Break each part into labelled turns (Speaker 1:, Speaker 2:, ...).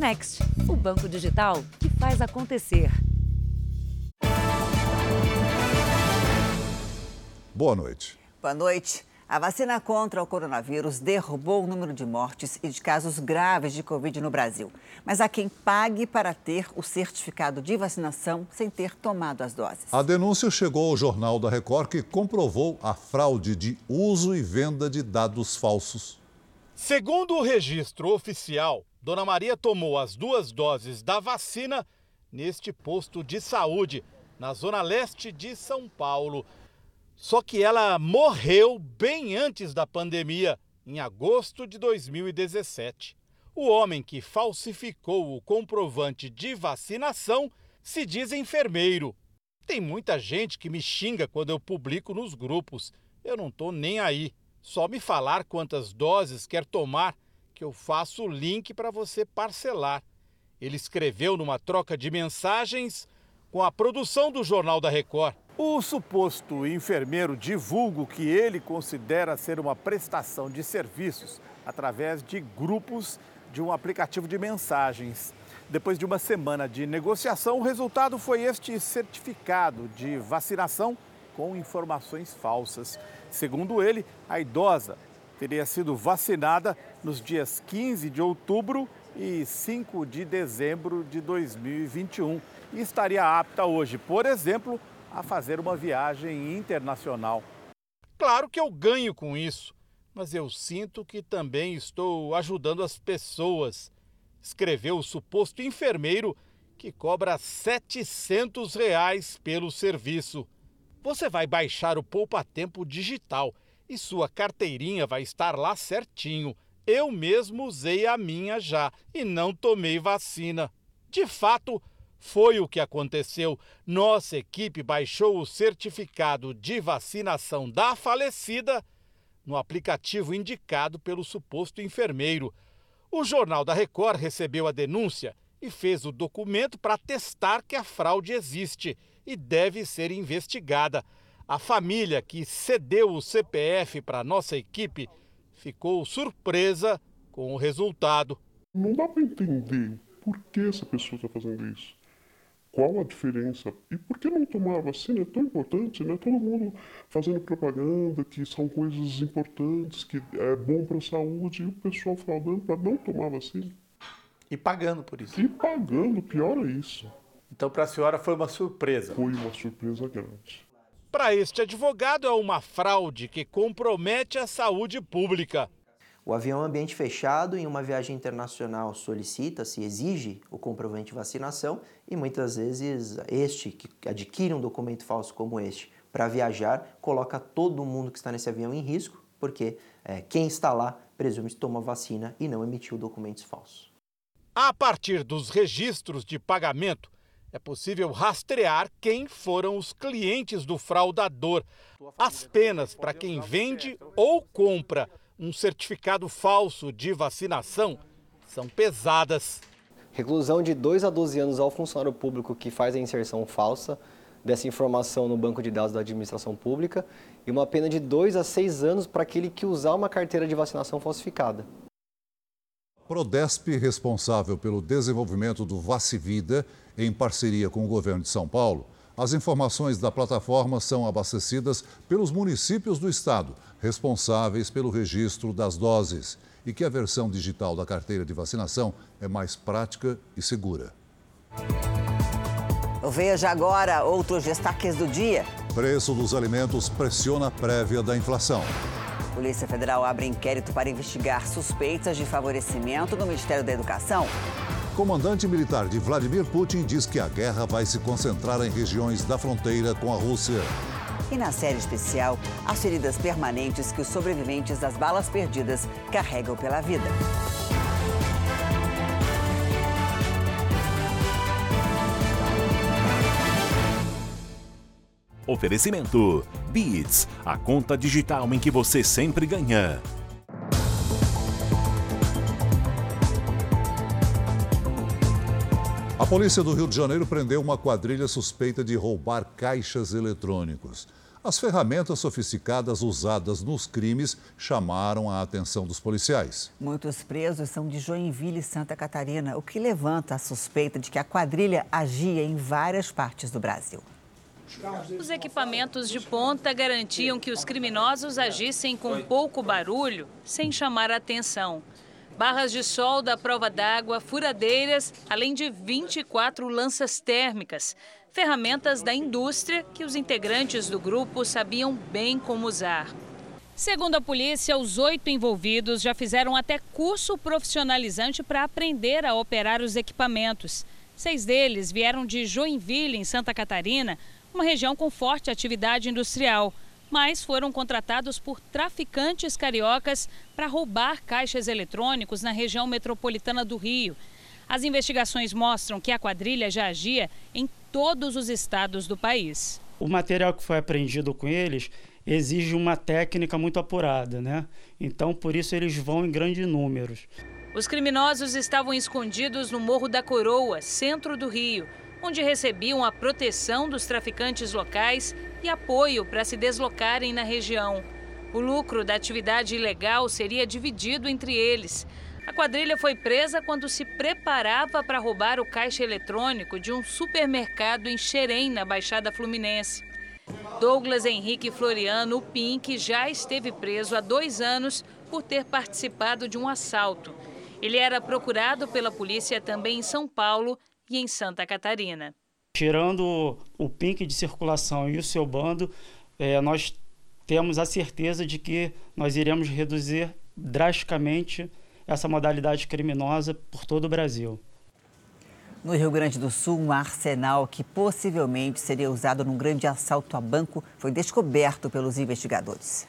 Speaker 1: Next, o banco digital que faz acontecer.
Speaker 2: Boa noite.
Speaker 3: Boa noite. A vacina contra o coronavírus derrubou o número de mortes e de casos graves de Covid no Brasil. Mas há quem pague para ter o certificado de vacinação sem ter tomado as doses.
Speaker 2: A denúncia chegou ao Jornal da Record, que comprovou a fraude de uso e venda de dados falsos.
Speaker 4: Segundo o registro oficial, Dona Maria tomou as duas doses da vacina neste posto de saúde, na zona leste de São Paulo. Só que ela morreu bem antes da pandemia, em agosto de 2017. O homem que falsificou o comprovante de vacinação se diz enfermeiro. Tem muita gente que me xinga quando eu publico nos grupos. Eu não tô nem aí. Só me falar quantas doses quer tomar que eu faço o link para você parcelar. Ele escreveu numa troca de mensagens com a produção do Jornal da Record.
Speaker 5: O suposto enfermeiro divulga o que ele considera ser uma prestação de serviços através de grupos de um aplicativo de mensagens. Depois de uma semana de negociação, o resultado foi este certificado de vacinação com informações falsas. Segundo ele, a idosa teria sido vacinada nos dias 15 de outubro e 5 de dezembro de 2021 e estaria apta hoje, por exemplo, a fazer uma viagem internacional.
Speaker 4: Claro que eu ganho com isso, mas eu sinto que também estou ajudando as pessoas. Escreveu o suposto enfermeiro que cobra 700 reais pelo serviço. Você vai baixar o Poupa Tempo digital e sua carteirinha vai estar lá certinho. Eu mesmo usei a minha já e não tomei vacina. De fato, foi o que aconteceu. Nossa equipe baixou o certificado de vacinação da falecida no aplicativo indicado pelo suposto enfermeiro. O Jornal da Record recebeu a denúncia e fez o documento para testar que a fraude existe e deve ser investigada. A família que cedeu o CPF para nossa equipe ficou surpresa com o resultado.
Speaker 6: Não dá para entender por que essa pessoa está fazendo isso. Qual a diferença? E por que não tomar a vacina? É tão importante, né? Todo mundo fazendo propaganda que são coisas importantes, que é bom para a saúde, e o pessoal falando para não tomar a vacina.
Speaker 7: E pagando por isso.
Speaker 6: E pagando, pior é isso.
Speaker 7: Então, para a senhora foi uma surpresa.
Speaker 6: Foi uma surpresa grande.
Speaker 4: Para este advogado, é uma fraude que compromete a saúde pública.
Speaker 8: O avião é um ambiente fechado em uma viagem internacional solicita-se, exige o comprovante de vacinação e muitas vezes este que adquire um documento falso como este para viajar coloca todo mundo que está nesse avião em risco, porque é, quem está lá presume-se tomar vacina e não emitiu documentos falsos.
Speaker 4: A partir dos registros de pagamento, é possível rastrear quem foram os clientes do fraudador. As penas para quem vende ou compra um certificado falso de vacinação são pesadas.
Speaker 9: Reclusão de 2 a 12 anos ao funcionário público que faz a inserção falsa dessa informação no banco de dados da administração pública e uma pena de 2 a 6 anos para aquele que usar uma carteira de vacinação falsificada.
Speaker 2: Prodesp, responsável pelo desenvolvimento do Vacivida, em parceria com o governo de São Paulo, as informações da plataforma são abastecidas pelos municípios do estado, responsáveis pelo registro das doses, e que a versão digital da carteira de vacinação é mais prática e segura.
Speaker 3: Veja agora outros destaques do dia.
Speaker 2: Preço dos alimentos pressiona a prévia da inflação.
Speaker 3: Polícia Federal abre inquérito para investigar suspeitas de favorecimento no Ministério da Educação.
Speaker 2: Comandante militar de Vladimir Putin diz que a guerra vai se concentrar em regiões da fronteira com a Rússia.
Speaker 3: E na série especial, as feridas permanentes que os sobreviventes das balas perdidas carregam pela vida.
Speaker 10: Oferecimento: Beats, a conta digital em que você sempre ganha.
Speaker 2: A polícia do Rio de Janeiro prendeu uma quadrilha suspeita de roubar caixas eletrônicos. As ferramentas sofisticadas usadas nos crimes chamaram a atenção dos policiais.
Speaker 3: Muitos presos são de Joinville e Santa Catarina, o que levanta a suspeita de que a quadrilha agia em várias partes do Brasil.
Speaker 11: Os equipamentos de ponta garantiam que os criminosos agissem com pouco barulho, sem chamar a atenção. Barras de solda, prova d'água, furadeiras, além de 24 lanças térmicas ferramentas da indústria que os integrantes do grupo sabiam bem como usar. Segundo a polícia, os oito envolvidos já fizeram até curso profissionalizante para aprender a operar os equipamentos. Seis deles vieram de Joinville, em Santa Catarina, uma região com forte atividade industrial, mas foram contratados por traficantes cariocas para roubar caixas eletrônicos na região metropolitana do Rio. As investigações mostram que a quadrilha já agia em todos os estados do país.
Speaker 12: O material que foi apreendido com eles exige uma técnica muito apurada, né? Então, por isso eles vão em grandes números.
Speaker 11: Os criminosos estavam escondidos no Morro da Coroa, centro do Rio, onde recebiam a proteção dos traficantes locais e apoio para se deslocarem na região. O lucro da atividade ilegal seria dividido entre eles. A quadrilha foi presa quando se preparava para roubar o caixa eletrônico de um supermercado em Xerém, na Baixada Fluminense. Douglas Henrique Floriano, o Pink, já esteve preso há dois anos por ter participado de um assalto. Ele era procurado pela polícia também em São Paulo e em Santa Catarina.
Speaker 12: Tirando o Pink de circulação e o seu bando, é, nós temos a certeza de que nós iremos reduzir drasticamente essa modalidade criminosa por todo o Brasil.
Speaker 3: No Rio Grande do Sul, um arsenal que possivelmente seria usado num grande assalto a banco foi descoberto pelos investigadores.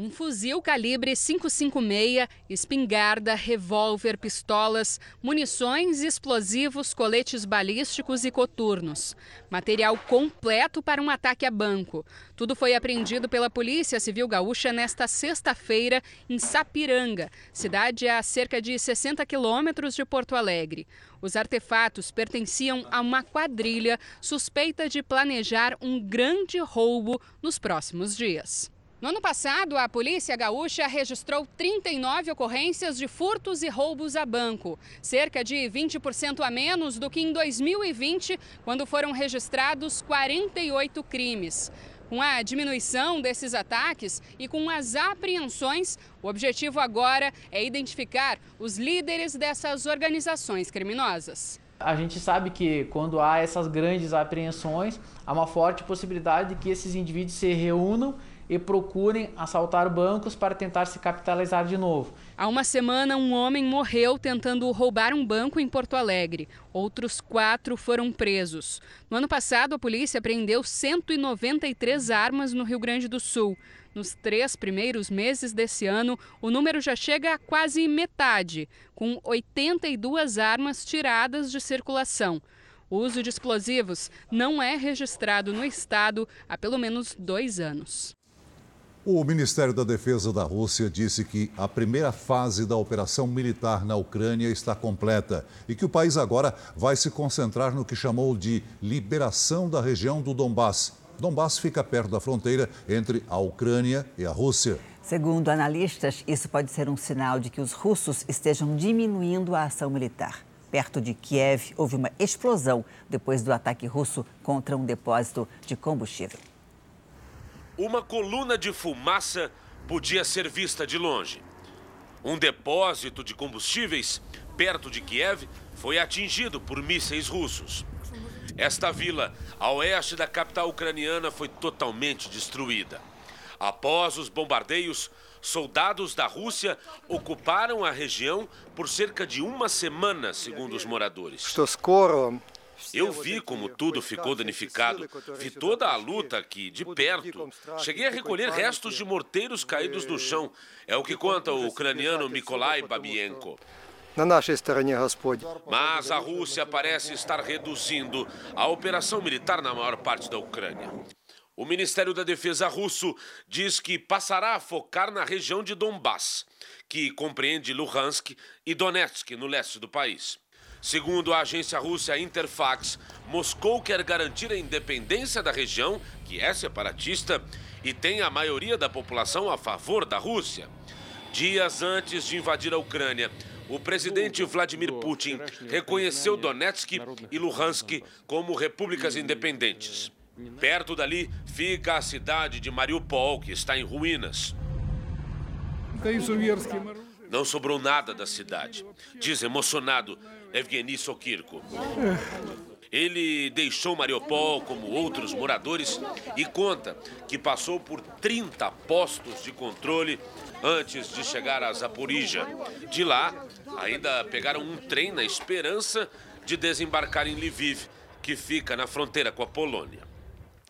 Speaker 13: Um fuzil calibre 556, espingarda, revólver, pistolas, munições, explosivos, coletes balísticos e coturnos. Material completo para um ataque a banco. Tudo foi apreendido pela Polícia Civil Gaúcha nesta sexta-feira em Sapiranga, cidade a cerca de 60 quilômetros de Porto Alegre. Os artefatos pertenciam a uma quadrilha suspeita de planejar um grande roubo nos próximos dias. No ano passado, a Polícia Gaúcha registrou 39 ocorrências de furtos e roubos a banco, cerca de 20% a menos do que em 2020, quando foram registrados 48 crimes. Com a diminuição desses ataques e com as apreensões, o objetivo agora é identificar os líderes dessas organizações criminosas.
Speaker 14: A gente sabe que quando há essas grandes apreensões, há uma forte possibilidade de que esses indivíduos se reúnam e procurem assaltar bancos para tentar se capitalizar de novo.
Speaker 13: Há uma semana, um homem morreu tentando roubar um banco em Porto Alegre. Outros quatro foram presos. No ano passado, a polícia apreendeu 193 armas no Rio Grande do Sul. Nos três primeiros meses desse ano, o número já chega a quase metade, com 82 armas tiradas de circulação. O uso de explosivos não é registrado no estado há pelo menos dois anos.
Speaker 2: O Ministério da Defesa da Rússia disse que a primeira fase da operação militar na Ucrânia está completa e que o país agora vai se concentrar no que chamou de liberação da região do Donbass. Donbass fica perto da fronteira entre a Ucrânia e a Rússia.
Speaker 3: Segundo analistas, isso pode ser um sinal de que os russos estejam diminuindo a ação militar. Perto de Kiev, houve uma explosão depois do ataque russo contra um depósito de combustível
Speaker 15: uma coluna de fumaça podia ser vista de longe. Um depósito de combustíveis perto de Kiev foi atingido por mísseis russos. Esta vila, a oeste da capital ucraniana, foi totalmente destruída. Após os bombardeios, soldados da Rússia ocuparam a região por cerca de uma semana, segundo os moradores. Eu vi como tudo ficou danificado. Vi toda a luta aqui, de perto. Cheguei a recolher restos de morteiros caídos no chão. É o que conta o ucraniano Mikolai Babienko. Mas a Rússia parece estar reduzindo a operação militar na maior parte da Ucrânia. O Ministério da Defesa russo diz que passará a focar na região de Donbass, que compreende Luhansk e Donetsk, no leste do país. Segundo a agência russa Interfax, Moscou quer garantir a independência da região, que é separatista, e tem a maioria da população a favor da Rússia. Dias antes de invadir a Ucrânia, o presidente Vladimir Putin reconheceu Donetsk e Luhansk como repúblicas independentes. Perto dali fica a cidade de Mariupol, que está em ruínas. Não sobrou nada da cidade, diz emocionado Evgeny Sokirko. Ele deixou Mariupol como outros moradores e conta que passou por 30 postos de controle antes de chegar a Zaporizhia. De lá, ainda pegaram um trem na esperança de desembarcar em Lviv, que fica na fronteira com a Polônia.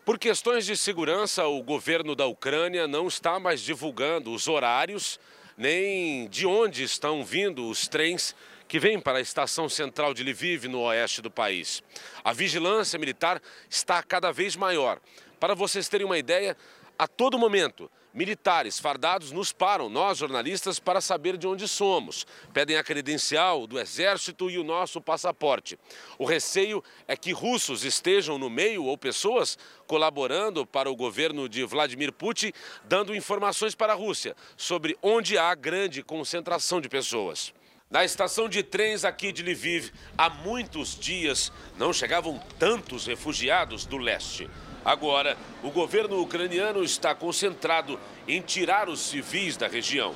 Speaker 15: Por questões de segurança, o governo da Ucrânia não está mais divulgando os horários nem de onde estão vindo os trens que vêm para a estação central de Lviv, no oeste do país. A vigilância militar está cada vez maior. Para vocês terem uma ideia, a todo momento, militares fardados nos param, nós jornalistas, para saber de onde somos. Pedem a credencial do exército e o nosso passaporte. O receio é que russos estejam no meio ou pessoas colaborando para o governo de Vladimir Putin, dando informações para a Rússia sobre onde há grande concentração de pessoas. Na estação de trens aqui de Lviv, há muitos dias não chegavam tantos refugiados do leste. Agora, o governo ucraniano está concentrado em tirar os civis da região.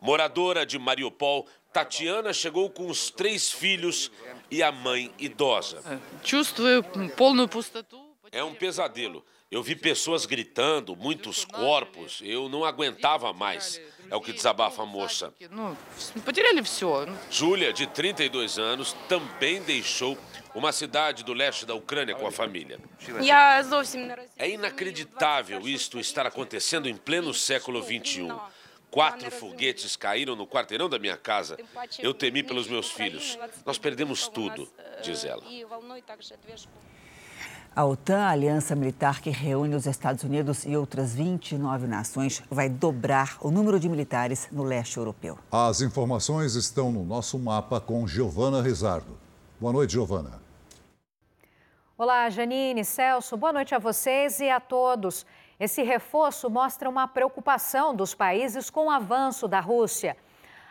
Speaker 15: Moradora de Mariupol, Tatiana chegou com os três filhos e a mãe idosa. É um pesadelo. Eu vi pessoas gritando, muitos corpos. Eu não aguentava mais. É o que desabafa a moça. Júlia, de 32 anos, também deixou uma cidade do leste da Ucrânia com a família. É inacreditável isto estar acontecendo em pleno século XXI. Quatro foguetes caíram no quarteirão da minha casa. Eu temi pelos meus filhos. Nós perdemos tudo, diz ela.
Speaker 3: A OTAN, a aliança militar que reúne os Estados Unidos e outras 29 nações, vai dobrar o número de militares no leste europeu.
Speaker 2: As informações estão no nosso mapa com Giovana Rizardo. Boa noite, Giovana.
Speaker 16: Olá, Janine, Celso, boa noite a vocês e a todos. Esse reforço mostra uma preocupação dos países com o avanço da Rússia.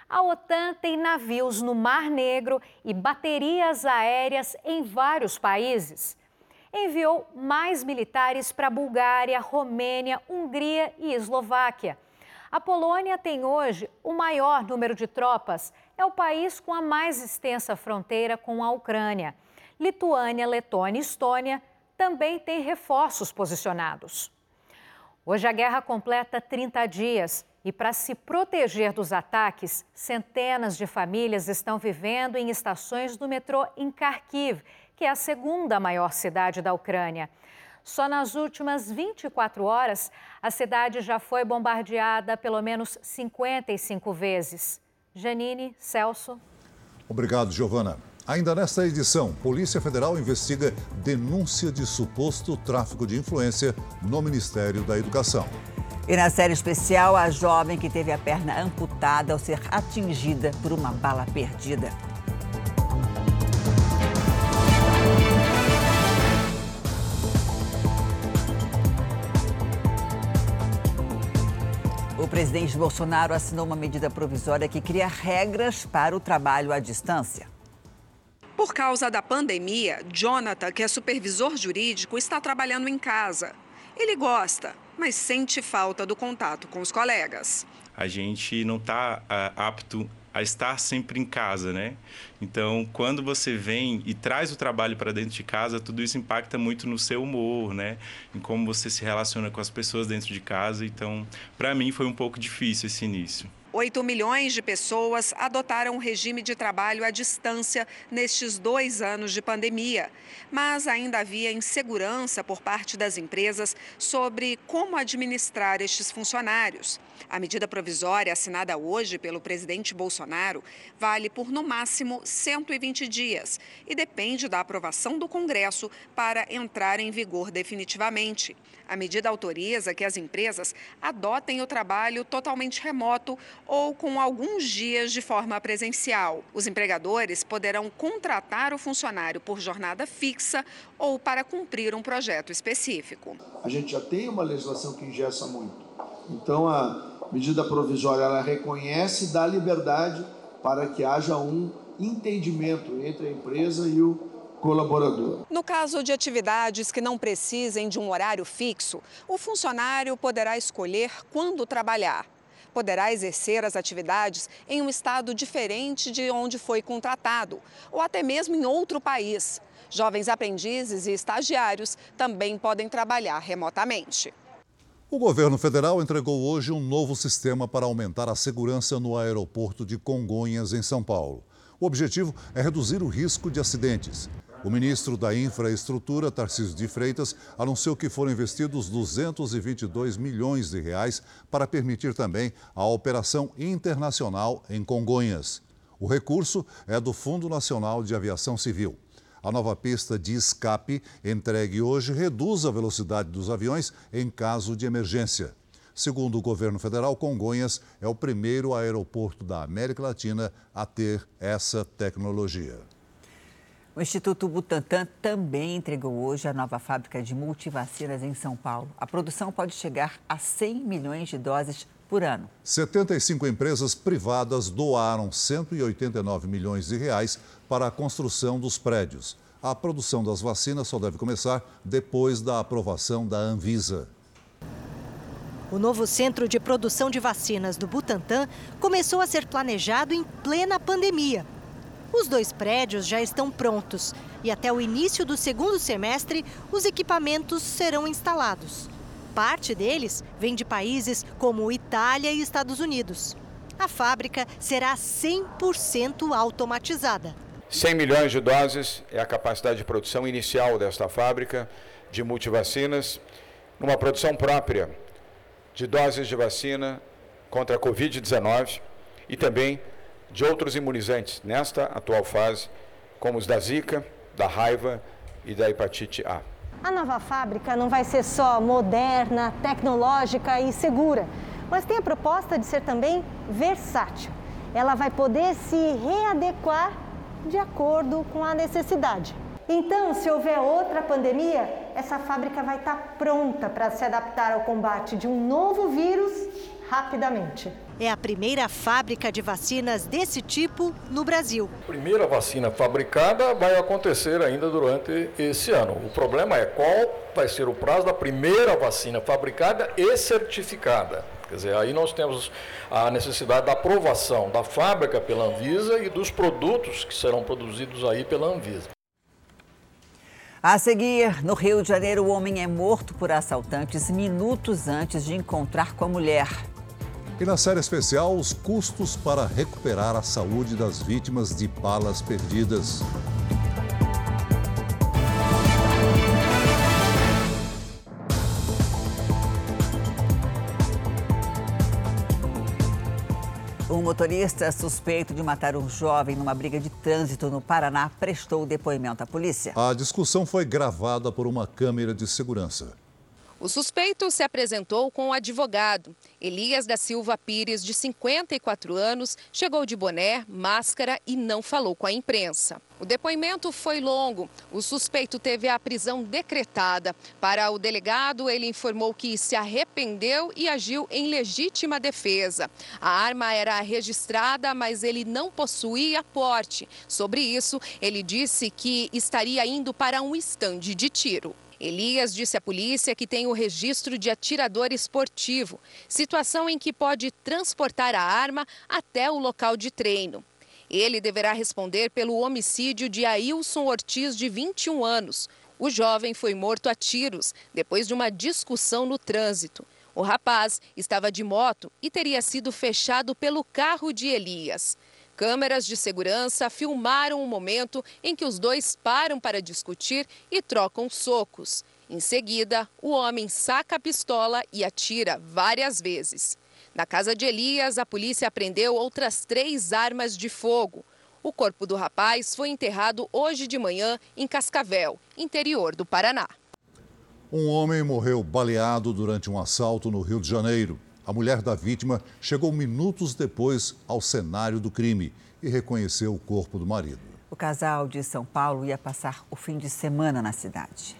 Speaker 16: A OTAN tem navios no Mar Negro e baterias aéreas em vários países. Enviou mais militares para Bulgária, Romênia, Hungria e Eslováquia. A Polônia tem hoje o maior número de tropas. É o país com a mais extensa fronteira com a Ucrânia. Lituânia, Letônia e Estônia também têm reforços posicionados. Hoje a guerra completa 30 dias e, para se proteger dos ataques, centenas de famílias estão vivendo em estações do metrô em Kharkiv, que é a segunda maior cidade da Ucrânia. Só nas últimas 24 horas, a cidade já foi bombardeada pelo menos 55 vezes. Janine, Celso.
Speaker 2: Obrigado, Giovana. Ainda nesta edição, Polícia Federal investiga denúncia de suposto tráfico de influência no Ministério da Educação.
Speaker 3: E na série especial, a jovem que teve a perna amputada ao ser atingida por uma bala perdida. Presidente Bolsonaro assinou uma medida provisória que cria regras para o trabalho à distância.
Speaker 17: Por causa da pandemia, Jonathan, que é supervisor jurídico, está trabalhando em casa. Ele gosta, mas sente falta do contato com os colegas.
Speaker 18: A gente não está apto a estar sempre em casa, né? Então, quando você vem e traz o trabalho para dentro de casa, tudo isso impacta muito no seu humor, né? Em como você se relaciona com as pessoas dentro de casa. Então, para mim foi um pouco difícil esse início.
Speaker 17: 8 milhões de pessoas adotaram o regime de trabalho à distância nestes dois anos de pandemia. Mas ainda havia insegurança por parte das empresas sobre como administrar estes funcionários. A medida provisória assinada hoje pelo presidente Bolsonaro vale por no máximo 120 dias e depende da aprovação do Congresso para entrar em vigor definitivamente. A medida autoriza que as empresas adotem o trabalho totalmente remoto ou com alguns dias de forma presencial. Os empregadores poderão contratar o funcionário por jornada fixa ou para cumprir um projeto específico.
Speaker 19: A gente já tem uma legislação que ingessa muito. Então, a medida provisória ela reconhece e dá liberdade para que haja um entendimento entre a empresa e o colaborador.
Speaker 17: No caso de atividades que não precisem de um horário fixo, o funcionário poderá escolher quando trabalhar. Poderá exercer as atividades em um estado diferente de onde foi contratado, ou até mesmo em outro país. Jovens aprendizes e estagiários também podem trabalhar remotamente.
Speaker 2: O governo federal entregou hoje um novo sistema para aumentar a segurança no aeroporto de Congonhas, em São Paulo. O objetivo é reduzir o risco de acidentes. O ministro da Infraestrutura, Tarcísio de Freitas, anunciou que foram investidos 222 milhões de reais para permitir também a operação internacional em Congonhas. O recurso é do Fundo Nacional de Aviação Civil. A nova pista de escape entregue hoje reduz a velocidade dos aviões em caso de emergência. Segundo o governo federal, Congonhas é o primeiro aeroporto da América Latina a ter essa tecnologia.
Speaker 3: O Instituto Butantan também entregou hoje a nova fábrica de multivacinas em São Paulo. A produção pode chegar a 100 milhões de doses por ano.
Speaker 2: 75 empresas privadas doaram 189 milhões de reais para a construção dos prédios. A produção das vacinas só deve começar depois da aprovação da Anvisa.
Speaker 20: O novo centro de produção de vacinas do Butantan começou a ser planejado em plena pandemia. Os dois prédios já estão prontos e até o início do segundo semestre os equipamentos serão instalados. Parte deles vem de países como Itália e Estados Unidos. A fábrica será 100% automatizada.
Speaker 21: 100 milhões de doses é a capacidade de produção inicial desta fábrica de multivacinas, numa produção própria de doses de vacina contra a Covid-19 e também de outros imunizantes nesta atual fase, como os da Zika, da raiva e da hepatite A.
Speaker 20: A nova fábrica não vai ser só moderna, tecnológica e segura, mas tem a proposta de ser também versátil. Ela vai poder se readequar de acordo com a necessidade. Então, se houver outra pandemia, essa fábrica vai estar pronta para se adaptar ao combate de um novo vírus rapidamente. É a primeira fábrica de vacinas desse tipo no Brasil.
Speaker 22: A primeira vacina fabricada vai acontecer ainda durante esse ano. O problema é qual vai ser o prazo da primeira vacina fabricada e certificada. Quer dizer, aí nós temos a necessidade da aprovação da fábrica pela Anvisa e dos produtos que serão produzidos aí pela Anvisa.
Speaker 3: A seguir, no Rio de Janeiro, o homem é morto por assaltantes minutos antes de encontrar com a mulher.
Speaker 2: E na série especial, os custos para recuperar a saúde das vítimas de balas perdidas.
Speaker 3: Um motorista suspeito de matar um jovem numa briga de trânsito no Paraná prestou depoimento à polícia.
Speaker 2: A discussão foi gravada por uma câmera de segurança.
Speaker 23: O suspeito se apresentou com o advogado. Elias da Silva Pires, de 54 anos, chegou de boné, máscara e não falou com a imprensa. O depoimento foi longo. O suspeito teve a prisão decretada. Para o delegado, ele informou que se arrependeu e agiu em legítima defesa. A arma era registrada, mas ele não possuía porte. Sobre isso, ele disse que estaria indo para um estande de tiro. Elias disse à polícia que tem o registro de atirador esportivo, situação em que pode transportar a arma até o local de treino. Ele deverá responder pelo homicídio de Ailson Ortiz, de 21 anos. O jovem foi morto a tiros depois de uma discussão no trânsito. O rapaz estava de moto e teria sido fechado pelo carro de Elias. Câmeras de segurança filmaram o momento em que os dois param para discutir e trocam socos. Em seguida, o homem saca a pistola e atira várias vezes. Na casa de Elias, a polícia apreendeu outras três armas de fogo. O corpo do rapaz foi enterrado hoje de manhã em Cascavel, interior do Paraná.
Speaker 2: Um homem morreu baleado durante um assalto no Rio de Janeiro. A mulher da vítima chegou minutos depois ao cenário do crime e reconheceu o corpo do marido.
Speaker 3: O casal de São Paulo ia passar o fim de semana na cidade.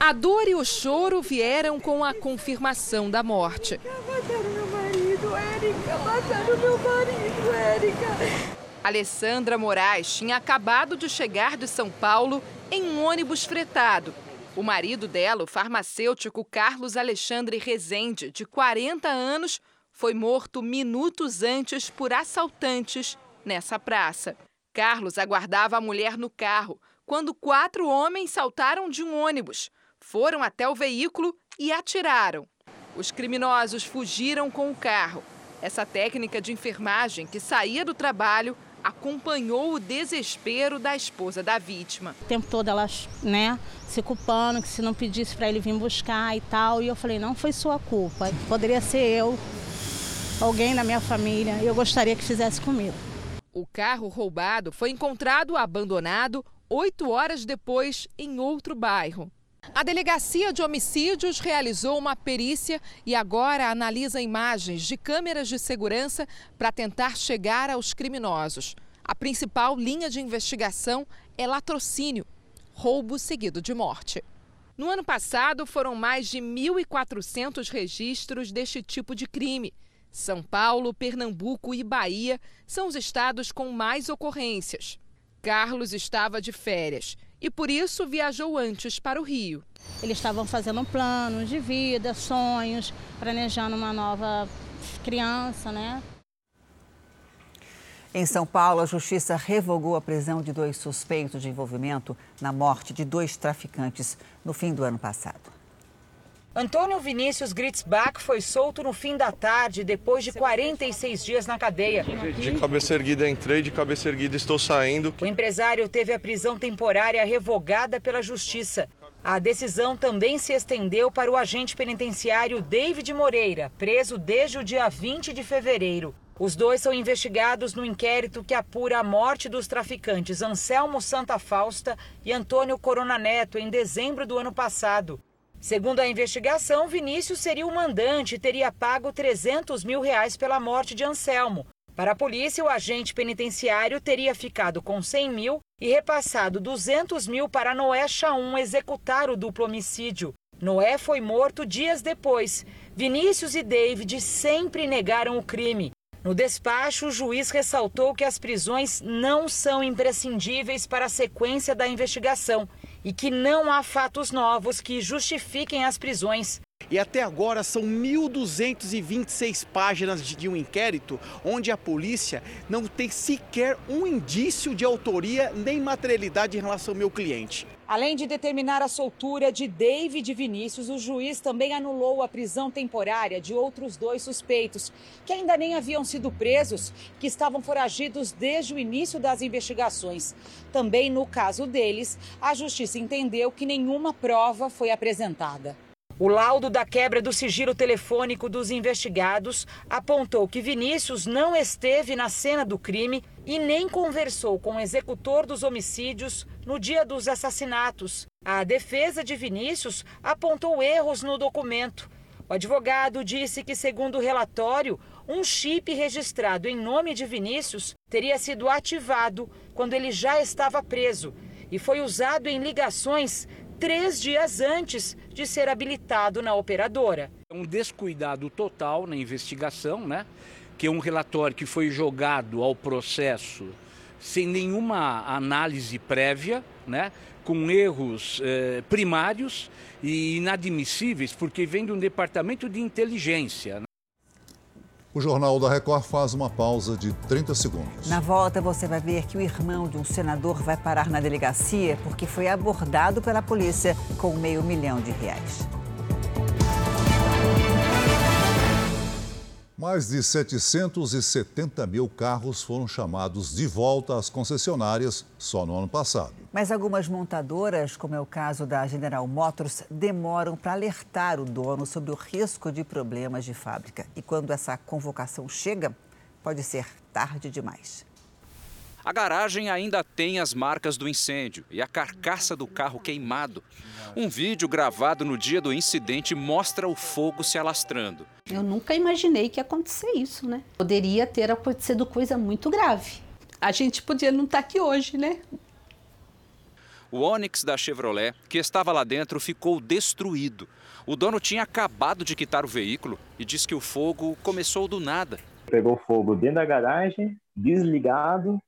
Speaker 24: A dor e o choro vieram com a confirmação da morte.
Speaker 25: Mataram meu marido, Érica! Mataram meu marido, Érica!
Speaker 24: Alessandra Moraes tinha acabado de chegar de São Paulo em um ônibus fretado. O marido dela, o farmacêutico Carlos Alexandre Rezende, de 40 anos, foi morto minutos antes por assaltantes nessa praça. Carlos aguardava a mulher no carro quando quatro homens saltaram de um ônibus, foram até o veículo e atiraram. Os criminosos fugiram com o carro. Essa técnica de enfermagem que saía do trabalho acompanhou o desespero da esposa da vítima.
Speaker 26: O tempo todo ela, né, se culpando que se não pedisse para ele vir buscar e tal, e eu falei, não foi sua culpa, poderia ser eu, alguém na minha família, eu gostaria que fizesse comigo.
Speaker 24: O carro roubado foi encontrado abandonado oito horas depois em outro bairro. A Delegacia de Homicídios realizou uma perícia e agora analisa imagens de câmeras de segurança para tentar chegar aos criminosos. A principal linha de investigação é latrocínio, roubo seguido de morte. No ano passado, foram mais de 1.400 registros deste tipo de crime. São Paulo, Pernambuco e Bahia são os estados com mais ocorrências. Carlos estava de férias e por isso viajou antes para o Rio.
Speaker 26: Eles estavam fazendo um plano de vida, sonhos, planejando uma nova criança, né?
Speaker 3: Em São Paulo, a justiça revogou a prisão de dois suspeitos de envolvimento na morte de dois traficantes no fim do ano passado.
Speaker 27: Antônio Vinícius Gritzbach foi solto no fim da tarde, depois de 46 dias na cadeia.
Speaker 28: De cabeça erguida entrei, de cabeça erguida estou saindo.
Speaker 27: O empresário teve a prisão temporária revogada pela Justiça. A decisão também se estendeu para o agente penitenciário David Moreira, preso desde o dia 20 de fevereiro. Os dois são investigados no inquérito que apura a morte dos traficantes Anselmo Santa Fausta e Antônio Corona Neto em dezembro do ano passado. Segundo a investigação, Vinícius seria o mandante e teria pago 300 mil reais pela morte de Anselmo. Para a polícia, o agente penitenciário teria ficado com 100 mil e repassado 200 mil para Noé Chaum executar o duplo homicídio. Noé foi morto dias depois. Vinícius e David sempre negaram o crime. No despacho, o juiz ressaltou que as prisões não são imprescindíveis para a sequência da investigação e que não há fatos novos que justifiquem as prisões.
Speaker 29: E até agora são 1.226 páginas de um inquérito onde a polícia não tem sequer um indício de autoria nem materialidade em relação ao meu cliente.
Speaker 27: Além de determinar a soltura de David Vinícius, o juiz também anulou a prisão temporária de outros dois suspeitos, que ainda nem haviam sido presos, que estavam foragidos desde o início das investigações. Também no caso deles, a justiça entendeu que nenhuma prova foi apresentada. O laudo da quebra do sigilo telefônico dos investigados apontou que Vinícius não esteve na cena do crime e nem conversou com o executor dos homicídios no dia dos assassinatos. A defesa de Vinícius apontou erros no documento. O advogado disse que, segundo o relatório, um chip registrado em nome de Vinícius teria sido ativado quando ele já estava preso e foi usado em ligações três dias antes de ser habilitado na operadora.
Speaker 30: Um descuidado total na investigação, né? Que é um relatório que foi jogado ao processo sem nenhuma análise prévia, né? Com erros eh, primários e inadmissíveis, porque vem de um departamento de inteligência. Né?
Speaker 2: O Jornal da Record faz uma pausa de 30 segundos.
Speaker 3: Na volta, você vai ver que o irmão de um senador vai parar na delegacia porque foi abordado pela polícia com meio milhão de reais.
Speaker 2: Mais de 770 mil carros foram chamados de volta às concessionárias só no ano passado.
Speaker 3: Mas algumas montadoras, como é o caso da General Motors, demoram para alertar o dono sobre o risco de problemas de fábrica. E quando essa convocação chega, pode ser tarde demais.
Speaker 31: A garagem ainda tem as marcas do incêndio e a carcaça do carro queimado. Um vídeo gravado no dia do incidente mostra o fogo se alastrando.
Speaker 32: Eu nunca imaginei que ia acontecer isso, né? Poderia ter acontecido coisa muito grave. A gente podia não estar aqui hoje, né?
Speaker 31: O Onix da Chevrolet, que estava lá dentro, ficou destruído. O dono tinha acabado de quitar o veículo e diz que o fogo começou do nada.
Speaker 33: Pegou fogo dentro da garagem, desligado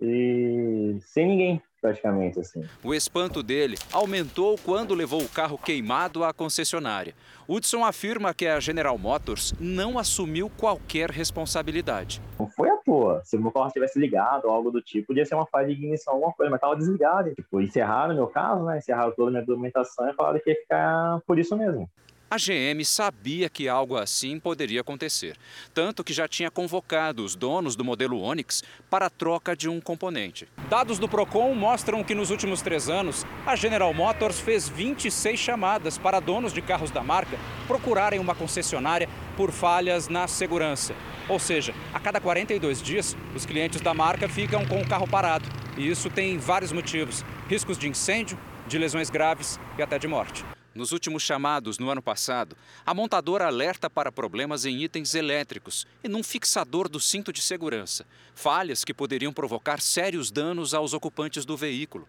Speaker 33: e sem ninguém praticamente assim.
Speaker 31: O espanto dele aumentou quando levou o carro queimado à concessionária. Hudson afirma que a General Motors não assumiu qualquer responsabilidade.
Speaker 33: Não foi à toa. Se o meu carro tivesse ligado ou algo do tipo, podia ser uma falha de ignição, alguma coisa, mas estava desligado. Tipo, encerraram o meu caso, né? Encerraram toda a minha documentação e falaram que ia ficar por isso mesmo.
Speaker 31: A GM sabia que algo assim poderia acontecer, tanto que já tinha convocado os donos do modelo Onix para a troca de um componente. Dados do Procon mostram que nos últimos três anos, a General Motors fez 26 chamadas para donos de carros da marca procurarem uma concessionária por falhas na segurança. Ou seja, a cada 42 dias, os clientes da marca ficam com o carro parado. E isso tem vários motivos: riscos de incêndio, de lesões graves e até de morte. Nos últimos chamados no ano passado, a montadora alerta para problemas em itens elétricos e num fixador do cinto de segurança, falhas que poderiam provocar sérios danos aos ocupantes do veículo.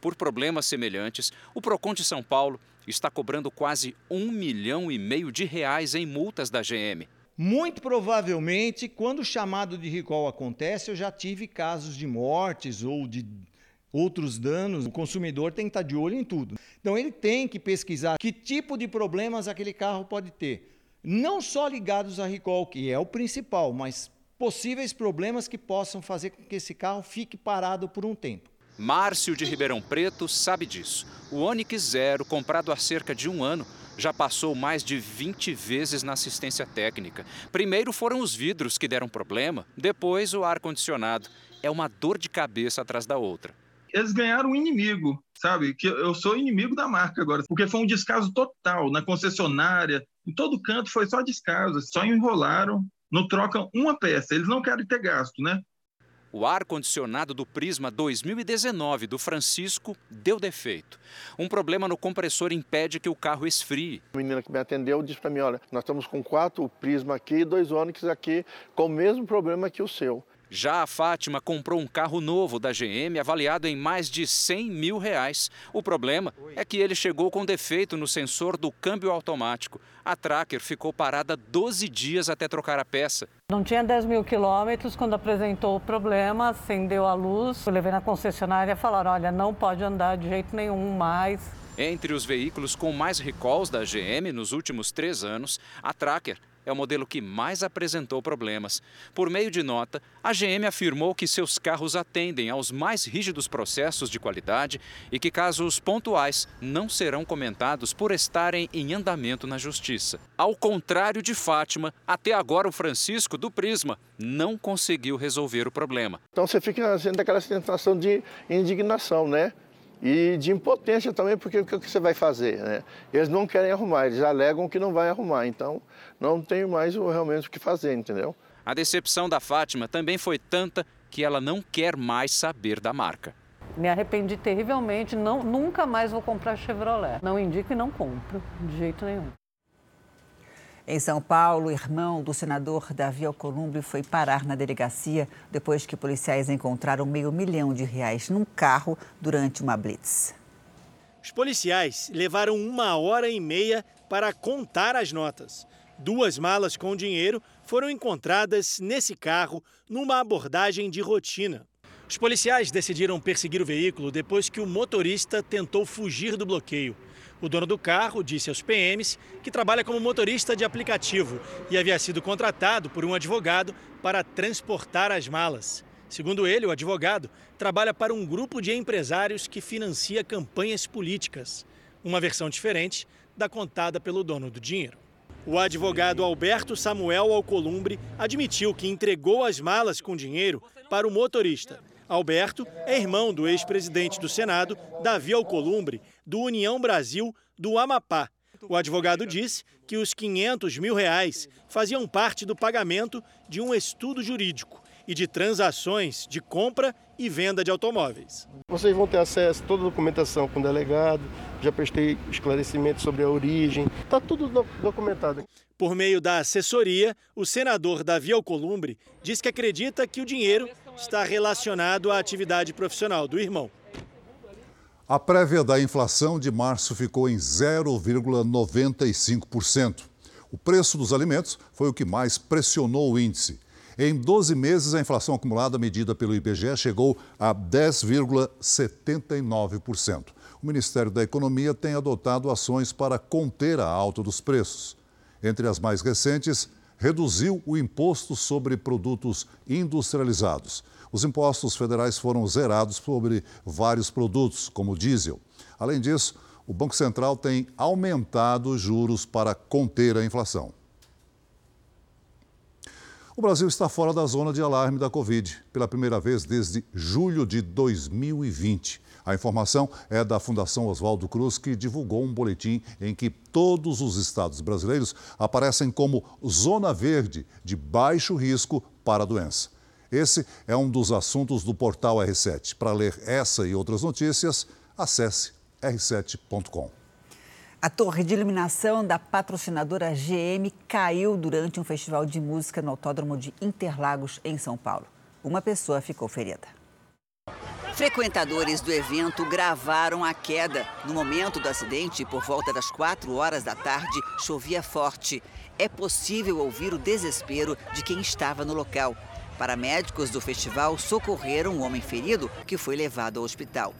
Speaker 31: Por problemas semelhantes, o Procon de São Paulo está cobrando quase um milhão e meio de reais em multas da GM.
Speaker 34: Muito provavelmente, quando o chamado de recall acontece, eu já tive casos de mortes ou de outros danos, o consumidor tem que estar de olho em tudo. Então ele tem que pesquisar que tipo de problemas aquele carro pode ter. Não só ligados a recall, que é o principal, mas possíveis problemas que possam fazer com que esse carro fique parado por um tempo.
Speaker 31: Márcio de Ribeirão Preto sabe disso. O Onix Zero, comprado há cerca de um ano, já passou mais de 20 vezes na assistência técnica. Primeiro foram os vidros que deram problema, depois o ar-condicionado. É uma dor de cabeça atrás da outra
Speaker 35: eles ganharam um inimigo, sabe? Que eu sou inimigo da marca agora, porque foi um descaso total na concessionária, em todo canto foi só descaso, só enrolaram, não trocam uma peça, eles não querem ter gasto, né?
Speaker 31: O ar-condicionado do Prisma 2019 do Francisco deu defeito. Um problema no compressor impede que o carro esfrie.
Speaker 36: A menina que me atendeu disse para mim: olha, nós estamos com quatro Prisma aqui e dois Onix aqui com o mesmo problema que o seu.
Speaker 31: Já a Fátima comprou um carro novo da GM avaliado em mais de 100 mil reais. O problema é que ele chegou com defeito no sensor do câmbio automático. A Tracker ficou parada 12 dias até trocar a peça.
Speaker 37: Não tinha 10 mil quilômetros quando apresentou o problema, acendeu a luz. Eu levei na concessionária e falaram: olha, não pode andar de jeito nenhum mais.
Speaker 31: Entre os veículos com mais recalls da GM nos últimos três anos, a Tracker é o modelo que mais apresentou problemas. Por meio de nota, a GM afirmou que seus carros atendem aos mais rígidos processos de qualidade e que casos pontuais não serão comentados por estarem em andamento na justiça. Ao contrário de Fátima, até agora o Francisco do Prisma não conseguiu resolver o problema.
Speaker 36: Então você fica sendo aquela sensação de indignação, né? E de impotência também, porque o que você vai fazer? Né? Eles não querem arrumar, eles alegam que não vai arrumar, então não tem mais realmente o que fazer, entendeu?
Speaker 31: A decepção da Fátima também foi tanta que ela não quer mais saber da marca.
Speaker 37: Me arrependi terrivelmente, não, nunca mais vou comprar Chevrolet. Não indico e não compro, de jeito nenhum.
Speaker 3: Em São Paulo, o irmão do senador Davi Alcolumbre foi parar na delegacia depois que policiais encontraram meio milhão de reais num carro durante uma blitz.
Speaker 4: Os policiais levaram uma hora e meia para contar as notas. Duas malas com dinheiro foram encontradas nesse carro numa abordagem de rotina. Os policiais decidiram perseguir o veículo depois que o motorista tentou fugir do bloqueio. O dono do carro disse aos PMs que trabalha como motorista de aplicativo e havia sido contratado por um advogado para transportar as malas. Segundo ele, o advogado trabalha para um grupo de empresários que financia campanhas políticas, uma versão diferente da contada pelo dono do dinheiro. O advogado Alberto Samuel Alcolumbre admitiu que entregou as malas com dinheiro para o motorista. Alberto é irmão do ex-presidente do Senado, Davi Alcolumbre, do União Brasil do Amapá. O advogado disse que os 500 mil reais faziam parte do pagamento de um estudo jurídico e de transações de compra
Speaker 38: e venda de automóveis.
Speaker 39: Vocês vão ter acesso a toda a documentação com o delegado, já prestei esclarecimento sobre a origem, está tudo documentado.
Speaker 38: Por meio da assessoria, o senador Davi Alcolumbre diz que acredita que o dinheiro está relacionado à atividade profissional do irmão.
Speaker 2: A prévia da inflação de março ficou em 0,95%. O preço dos alimentos foi o que mais pressionou o índice. Em 12 meses, a inflação acumulada medida pelo IBGE chegou a 10,79%. O Ministério da Economia tem adotado ações para conter a alta dos preços. Entre as mais recentes, reduziu o imposto sobre produtos industrializados. Os impostos federais foram zerados sobre vários produtos, como diesel. Além disso, o Banco Central tem aumentado os juros para conter a inflação. O Brasil está fora da zona de alarme da Covid pela primeira vez desde julho de 2020. A informação é da Fundação Oswaldo Cruz, que divulgou um boletim em que todos os estados brasileiros aparecem como zona verde de baixo risco para a doença. Esse é um dos assuntos do portal R7. Para ler essa e outras notícias, acesse r7.com.
Speaker 3: A torre de iluminação da patrocinadora GM caiu durante um festival de música no Autódromo de Interlagos, em São Paulo. Uma pessoa ficou ferida. Frequentadores do evento gravaram a queda. No momento do acidente, por volta das 4 horas da tarde, chovia forte. É possível ouvir o desespero de quem estava no local. Paramédicos do festival socorreram um homem ferido que foi levado ao hospital.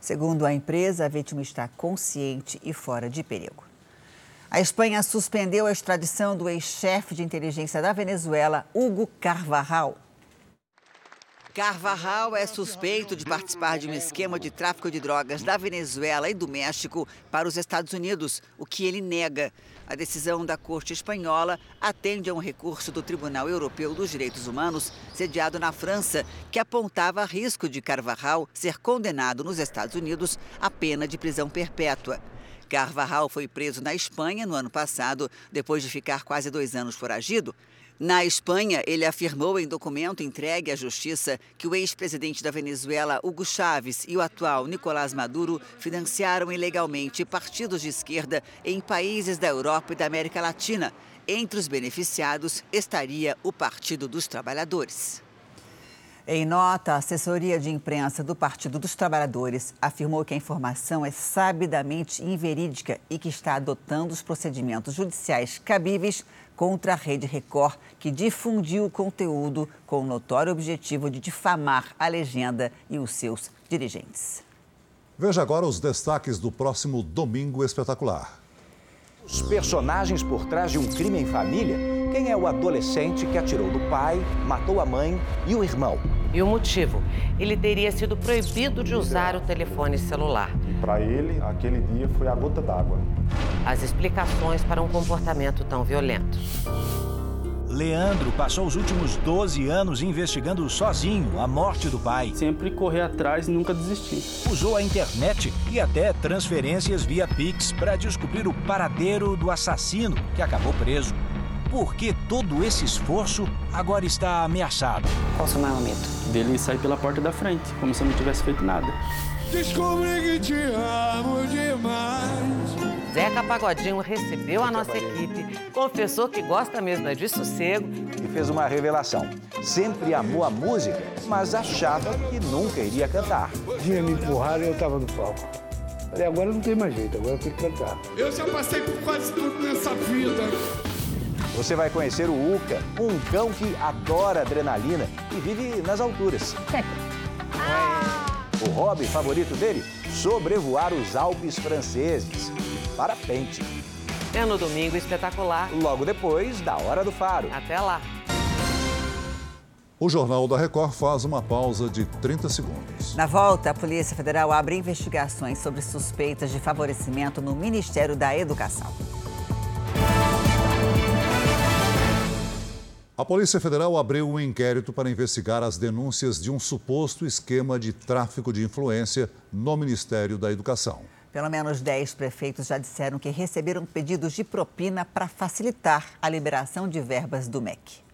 Speaker 3: Segundo a empresa, a vítima está consciente e fora de perigo. A Espanha suspendeu a extradição do ex-chefe de inteligência da Venezuela, Hugo Carvajal. Carvajal é suspeito de participar de um esquema de tráfico de drogas da Venezuela e do México para os Estados Unidos, o que ele nega. A decisão da Corte Espanhola atende a um recurso do Tribunal Europeu dos Direitos Humanos, sediado na França, que apontava risco de Carvajal ser condenado nos Estados Unidos a pena de prisão perpétua. Carvajal foi preso na Espanha no ano passado, depois de ficar quase dois anos foragido. Na Espanha, ele afirmou em documento entregue à Justiça que o ex-presidente da Venezuela, Hugo Chávez, e o atual Nicolás Maduro financiaram ilegalmente partidos de esquerda em países da Europa e da América Latina. Entre os beneficiados estaria o Partido dos Trabalhadores. Em nota, a assessoria de imprensa do Partido dos Trabalhadores afirmou que a informação é sabidamente inverídica e que está adotando os procedimentos judiciais cabíveis contra a Rede Record, que difundiu o conteúdo com o notório objetivo de difamar a legenda e os seus dirigentes.
Speaker 2: Veja agora os destaques do próximo Domingo Espetacular.
Speaker 34: Os personagens por trás de um crime em família? Quem é o adolescente que atirou do pai, matou a mãe e o irmão?
Speaker 40: E o motivo? Ele teria sido proibido de usar o telefone celular.
Speaker 41: Para ele, aquele dia foi a gota d'água.
Speaker 40: As explicações para um comportamento tão violento.
Speaker 42: Leandro passou os últimos 12 anos investigando sozinho a morte do pai.
Speaker 43: Sempre correr atrás e nunca desistir.
Speaker 42: Usou a internet e até transferências via Pix para descobrir o paradeiro do assassino que acabou preso. Por que todo esse esforço agora está ameaçado?
Speaker 40: Qual o seu maior medo?
Speaker 43: Dele sair pela porta da frente, como se eu não tivesse feito nada.
Speaker 44: Descobri que te amo demais.
Speaker 40: Zeca Pagodinho recebeu a nossa equipe, confessou que gosta mesmo é de sossego
Speaker 34: e fez uma revelação. Sempre amou a música, mas achava que nunca iria cantar.
Speaker 44: Dia me empurraram e eu estava no palco. Falei, agora não tem mais jeito, agora eu tenho que cantar. Eu já passei por quase tudo nessa vida.
Speaker 34: Você vai conhecer o Uca, um cão que adora adrenalina e vive nas alturas. O hobby favorito dele? Sobrevoar os Alpes franceses. Parapente.
Speaker 40: É no domingo espetacular.
Speaker 34: Logo depois da Hora do Faro.
Speaker 40: Até lá.
Speaker 2: O Jornal da Record faz uma pausa de 30 segundos.
Speaker 3: Na volta, a Polícia Federal abre investigações sobre suspeitas de favorecimento no Ministério da Educação.
Speaker 2: A Polícia Federal abriu um inquérito para investigar as denúncias de um suposto esquema de tráfico de influência no Ministério da Educação.
Speaker 3: Pelo menos 10 prefeitos já disseram que receberam pedidos de propina para facilitar a liberação de verbas do MEC.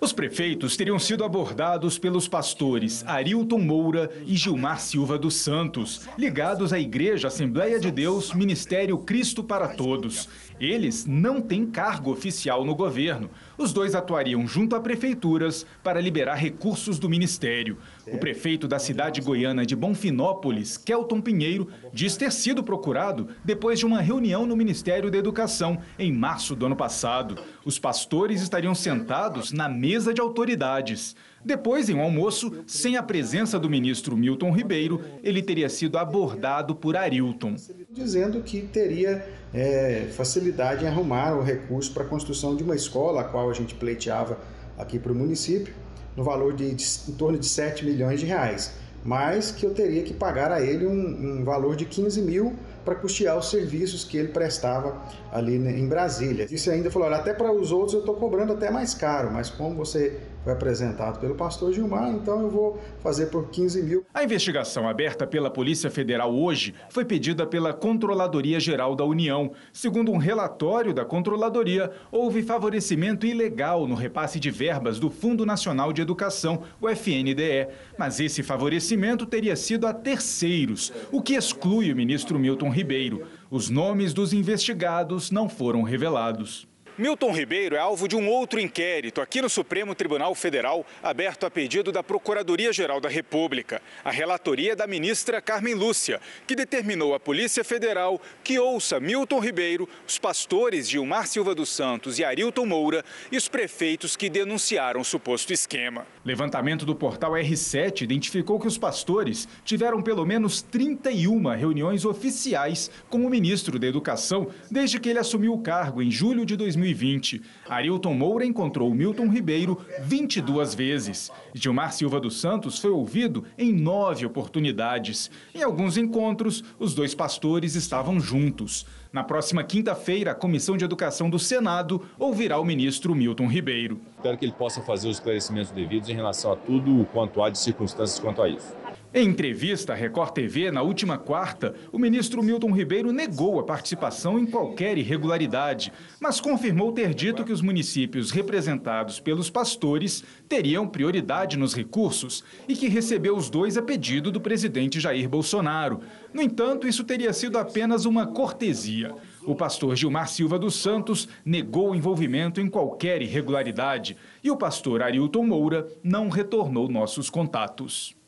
Speaker 45: Os prefeitos teriam sido abordados pelos pastores Arilton Moura e Gilmar Silva dos Santos, ligados à Igreja Assembleia de Deus Ministério Cristo para Todos. Eles não têm cargo oficial no governo. Os dois atuariam junto a prefeituras para liberar recursos do ministério. O prefeito da cidade goiana de Bonfinópolis, Kelton Pinheiro, diz ter sido procurado depois de uma reunião no Ministério da Educação em março do ano passado. Os pastores estariam sentados na mesa de autoridades. Depois, em um almoço, sem a presença do ministro Milton Ribeiro, ele teria sido abordado por Arilton.
Speaker 46: Dizendo que teria é, facilidade em arrumar o recurso para a construção de uma escola, a qual a gente pleiteava aqui para o município, no valor de, de em torno de 7 milhões de reais, mas que eu teria que pagar a ele um, um valor de 15 mil para custear os serviços que ele prestava ali em Brasília. Isso ainda falou, olha, até para os outros eu estou cobrando até mais caro, mas como você foi apresentado pelo pastor Gilmar, então eu vou fazer por 15 mil.
Speaker 45: A investigação aberta pela Polícia Federal hoje foi pedida pela Controladoria Geral da União. Segundo um relatório da Controladoria, houve favorecimento ilegal no repasse de verbas do Fundo Nacional de Educação, o FNDE. Mas esse favorecimento teria sido a terceiros, o que exclui o ministro Milton Ribeiro. Os nomes dos investigados não foram revelados. Milton Ribeiro é alvo de um outro inquérito aqui no Supremo Tribunal Federal, aberto a pedido da Procuradoria-Geral da República. A relatoria da ministra Carmen Lúcia, que determinou à Polícia Federal que ouça Milton Ribeiro, os pastores Gilmar Silva dos Santos e Arilton Moura e os prefeitos que denunciaram o suposto esquema. Levantamento do portal R7 identificou que os pastores tiveram pelo menos 31 reuniões oficiais com o ministro da Educação desde que ele assumiu o cargo em julho de 2020. 2020. Arilton Moura encontrou Milton Ribeiro 22 vezes. Gilmar Silva dos Santos foi ouvido em nove oportunidades. Em alguns encontros, os dois pastores estavam juntos. Na próxima quinta-feira, a Comissão de Educação do Senado ouvirá o ministro Milton Ribeiro.
Speaker 47: Espero que ele possa fazer os esclarecimentos devidos em relação a tudo quanto há de circunstâncias quanto a isso.
Speaker 45: Em entrevista à Record TV, na última quarta, o ministro Milton Ribeiro negou a participação em qualquer irregularidade, mas confirmou ter dito que os municípios representados pelos pastores teriam prioridade nos recursos e que recebeu os dois a pedido do presidente Jair Bolsonaro. No entanto, isso teria sido apenas uma cortesia. O pastor Gilmar Silva dos Santos negou o envolvimento em qualquer irregularidade e o pastor Arilton Moura não retornou nossos contatos.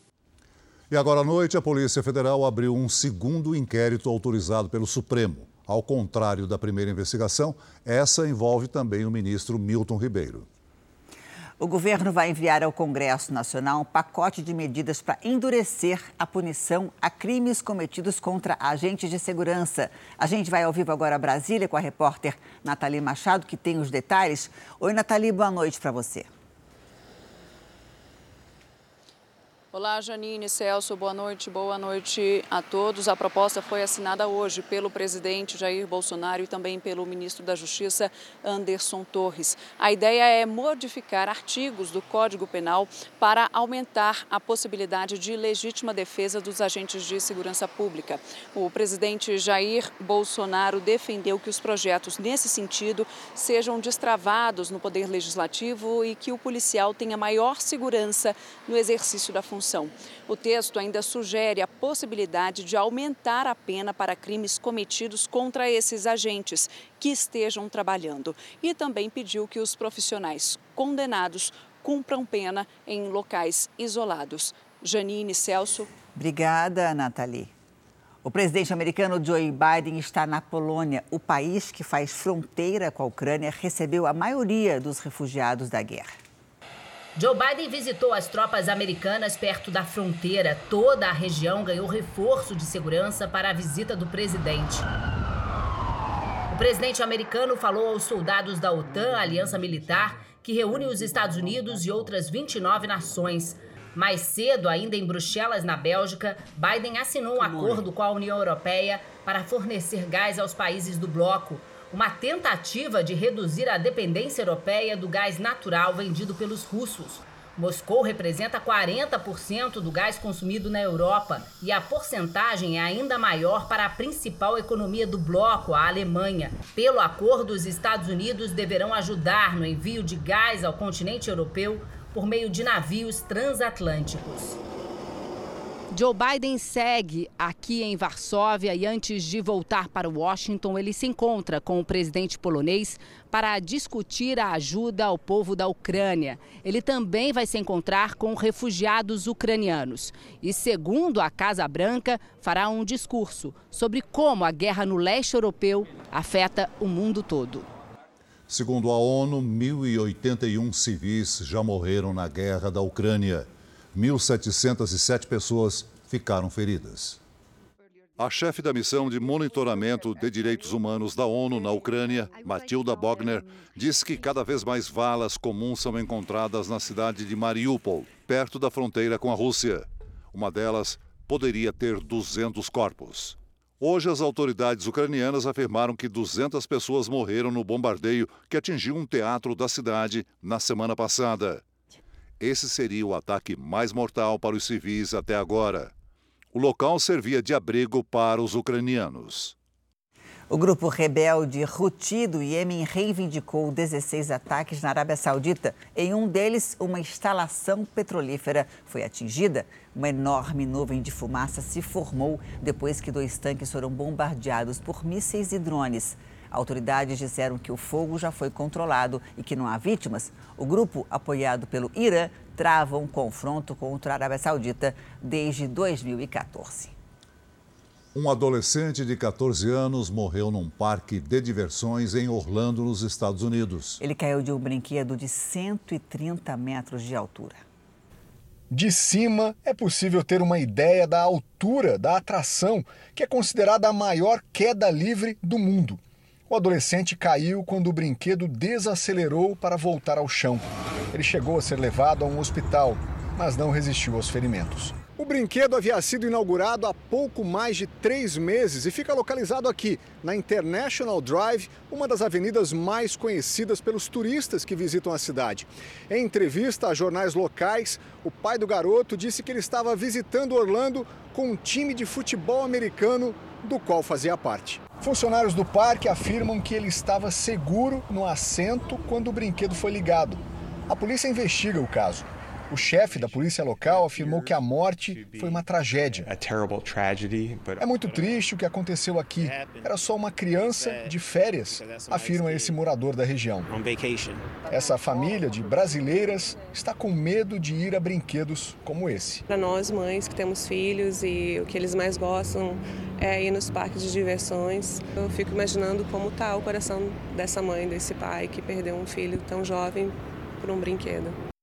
Speaker 2: E agora à noite, a Polícia Federal abriu um segundo inquérito autorizado pelo Supremo. Ao contrário da primeira investigação, essa envolve também o ministro Milton Ribeiro.
Speaker 3: O governo vai enviar ao Congresso Nacional um pacote de medidas para endurecer a punição a crimes cometidos contra agentes de segurança. A gente vai ao vivo agora a Brasília com a repórter Nathalie Machado, que tem os detalhes. Oi, Nathalie, boa noite para você.
Speaker 48: Olá, Janine, Celso, boa noite, boa noite a todos. A proposta foi assinada hoje pelo presidente Jair Bolsonaro e também pelo ministro da Justiça, Anderson Torres. A ideia é modificar artigos do Código Penal para aumentar a possibilidade de legítima defesa dos agentes de segurança pública. O presidente Jair Bolsonaro defendeu que os projetos nesse sentido sejam destravados no Poder Legislativo e que o policial tenha maior segurança no exercício da função o texto ainda sugere a possibilidade de aumentar a pena para crimes cometidos contra esses agentes que estejam trabalhando e também pediu que os profissionais condenados cumpram pena em locais isolados. Janine Celso.
Speaker 3: Obrigada, Nathalie. O presidente americano Joe Biden está na Polônia. O país que faz fronteira com a Ucrânia recebeu a maioria dos refugiados da guerra.
Speaker 49: Joe Biden visitou as tropas americanas perto da fronteira. Toda a região ganhou reforço de segurança para a visita do presidente. O presidente americano falou aos soldados da OTAN, aliança militar, que reúne os Estados Unidos e outras 29 nações. Mais cedo, ainda em Bruxelas, na Bélgica, Biden assinou um acordo com a União Europeia para fornecer gás aos países do bloco uma tentativa de reduzir a dependência europeia do gás natural vendido pelos russos. Moscou representa 40% do gás consumido na Europa e a porcentagem é ainda maior para a principal economia do bloco, a Alemanha. Pelo acordo, os Estados Unidos deverão ajudar no envio de gás ao continente europeu por meio de navios transatlânticos.
Speaker 45: Joe Biden segue aqui em Varsóvia e antes de voltar para Washington, ele se encontra com o presidente polonês para discutir a ajuda ao povo da Ucrânia. Ele também vai se encontrar com refugiados ucranianos e, segundo a Casa Branca, fará um discurso sobre como a guerra no leste europeu afeta o mundo todo.
Speaker 2: Segundo a ONU, 1.081 civis já morreram na guerra da Ucrânia. 1.707 pessoas ficaram feridas. A chefe da missão de monitoramento de direitos humanos da ONU na Ucrânia, Matilda Bogner, disse que cada vez mais valas comuns são encontradas na cidade de Mariupol, perto da fronteira com a Rússia. Uma delas poderia ter 200 corpos. Hoje, as autoridades ucranianas afirmaram que 200 pessoas morreram no bombardeio que atingiu um teatro da cidade na semana passada. Esse seria o ataque mais mortal para os civis até agora. O local servia de abrigo para os ucranianos.
Speaker 3: O grupo rebelde Houthi do Iêmen reivindicou 16 ataques na Arábia Saudita. Em um deles, uma instalação petrolífera foi atingida. Uma enorme nuvem de fumaça se formou depois que dois tanques foram bombardeados por mísseis e drones. Autoridades disseram que o fogo já foi controlado e que não há vítimas. O grupo, apoiado pelo Irã, trava um confronto contra a Arábia Saudita desde 2014.
Speaker 2: Um adolescente de 14 anos morreu num parque de diversões em Orlando, nos Estados Unidos.
Speaker 3: Ele caiu de um brinquedo de 130 metros de altura.
Speaker 50: De cima, é possível ter uma ideia da altura da atração, que é considerada a maior queda livre do mundo. O adolescente caiu quando o brinquedo desacelerou para voltar ao chão. Ele chegou a ser levado a um hospital, mas não resistiu aos ferimentos. O brinquedo havia sido inaugurado há pouco mais de três meses e fica localizado aqui, na International Drive, uma das avenidas mais conhecidas pelos turistas que visitam a cidade. Em entrevista a jornais locais, o pai do garoto disse que ele estava visitando Orlando com um time de futebol americano do qual fazia parte. Funcionários do parque afirmam que ele estava seguro no assento quando o brinquedo foi ligado. A polícia investiga o caso. O chefe da polícia local afirmou que a morte foi uma tragédia. É muito triste o que aconteceu aqui. Era só uma criança de férias, afirma esse morador da região. Essa família de brasileiras está com medo de ir a brinquedos como esse.
Speaker 36: Para nós, mães que temos filhos e o que eles mais gostam é ir nos parques de diversões, eu fico imaginando como está o coração dessa mãe, desse pai que perdeu um filho tão jovem por um brinquedo.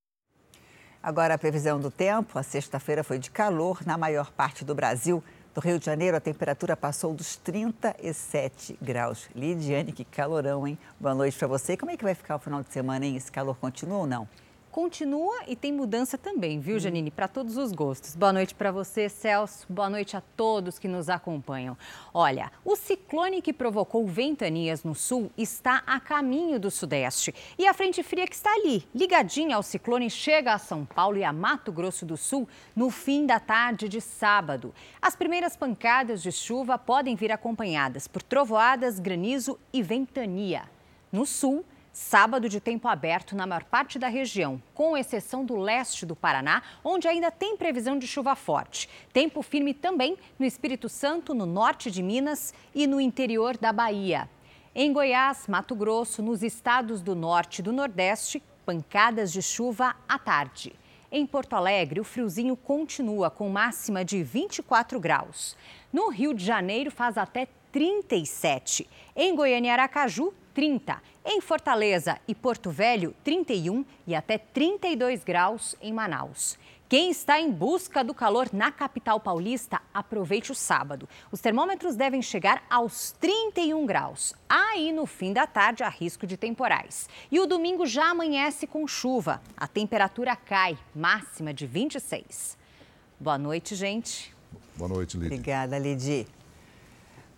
Speaker 3: Agora a previsão do tempo. A sexta-feira foi de calor na maior parte do Brasil. No Rio de Janeiro, a temperatura passou dos 37 graus. Lidiane, que calorão, hein? Boa noite para você. Como é que vai ficar o final de semana, hein? Esse calor continua ou não?
Speaker 16: Continua e tem mudança também, viu, Janine? Para todos os gostos. Boa noite para você, Celso. Boa noite a todos que nos acompanham. Olha, o ciclone que provocou ventanias no sul está a caminho do sudeste. E a frente fria que está ali, ligadinha ao ciclone, chega a São Paulo e a Mato Grosso do Sul no fim da tarde de sábado. As primeiras pancadas de chuva podem vir acompanhadas por trovoadas, granizo e ventania. No sul, Sábado de tempo aberto na maior parte da região, com exceção do leste do Paraná, onde ainda tem previsão de chuva forte. Tempo firme também no Espírito Santo, no norte de Minas e no interior da Bahia. Em Goiás, Mato Grosso, nos estados do norte e do nordeste, pancadas de chuva à tarde. Em Porto Alegre, o friozinho continua com máxima de 24 graus. No Rio de Janeiro, faz até 37. Em Goiânia e Aracaju, 30. Em Fortaleza e Porto Velho, 31 e até 32 graus em Manaus. Quem está em busca do calor na capital paulista, aproveite o sábado. Os termômetros devem chegar aos 31 graus. Aí, no fim da tarde, há risco de temporais. E o domingo já amanhece com chuva. A temperatura cai, máxima de 26. Boa noite, gente.
Speaker 2: Boa noite, Lidy.
Speaker 3: Obrigada, Lidy.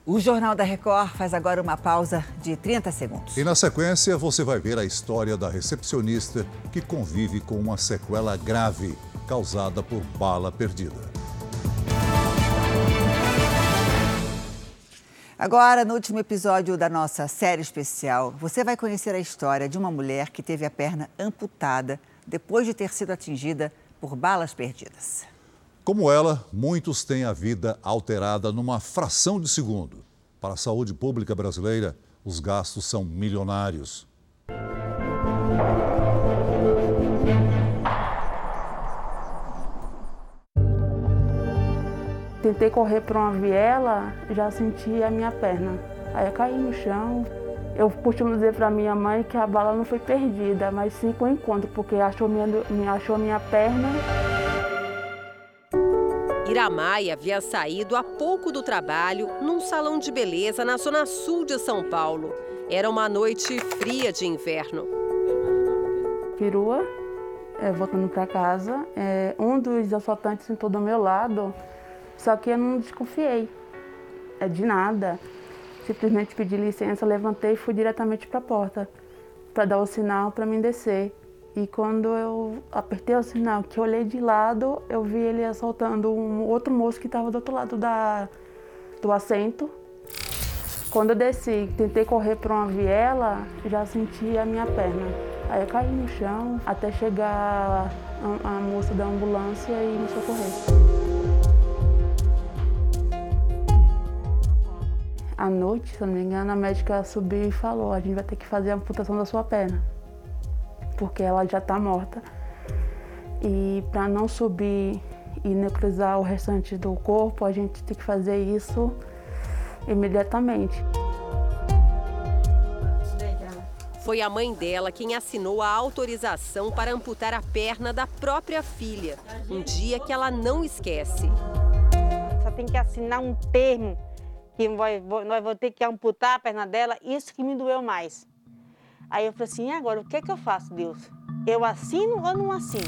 Speaker 3: O Jornal da Record faz agora uma pausa de 30 segundos.
Speaker 2: E na sequência, você vai ver a história da recepcionista que convive com uma sequela grave causada por bala perdida.
Speaker 3: Agora, no último episódio da nossa série especial, você vai conhecer a história de uma mulher que teve a perna amputada depois de ter sido atingida por balas perdidas.
Speaker 2: Como ela, muitos têm a vida alterada numa fração de segundo. Para a saúde pública brasileira, os gastos são milionários.
Speaker 51: Tentei correr para uma viela, já senti a minha perna. Aí eu caí no chão. Eu costumo dizer para minha mãe que a bala não foi perdida, mas sim com encontro, porque achou minha, achou minha perna.
Speaker 36: Iramai havia saído há pouco do trabalho num salão de beleza na zona sul de São Paulo. Era uma noite fria de inverno.
Speaker 51: Perua, é, voltando para casa, é, um dos assaltantes sentou do meu lado, só que eu não desconfiei é, de nada. Simplesmente pedi licença, levantei e fui diretamente para a porta para dar o sinal para mim descer. E quando eu apertei o sinal, que eu olhei de lado, eu vi ele assaltando um outro moço que estava do outro lado da, do assento. Quando eu desci, tentei correr para uma viela, já senti a minha perna. Aí eu caí no chão até chegar a, a moça da ambulância e me socorrer. À noite, se não me engano, a médica subiu e falou: a gente vai ter que fazer a amputação da sua perna porque ela já está morta. E para não subir e necrosar o restante do corpo, a gente tem que fazer isso imediatamente.
Speaker 36: Foi a mãe dela quem assinou a autorização para amputar a perna da própria filha. Um dia que ela não esquece.
Speaker 52: Só tem que assinar um termo que nós vamos ter que amputar a perna dela. Isso que me doeu mais. Aí eu falei assim, e agora o que, é que eu faço, Deus? Eu assino ou não assino?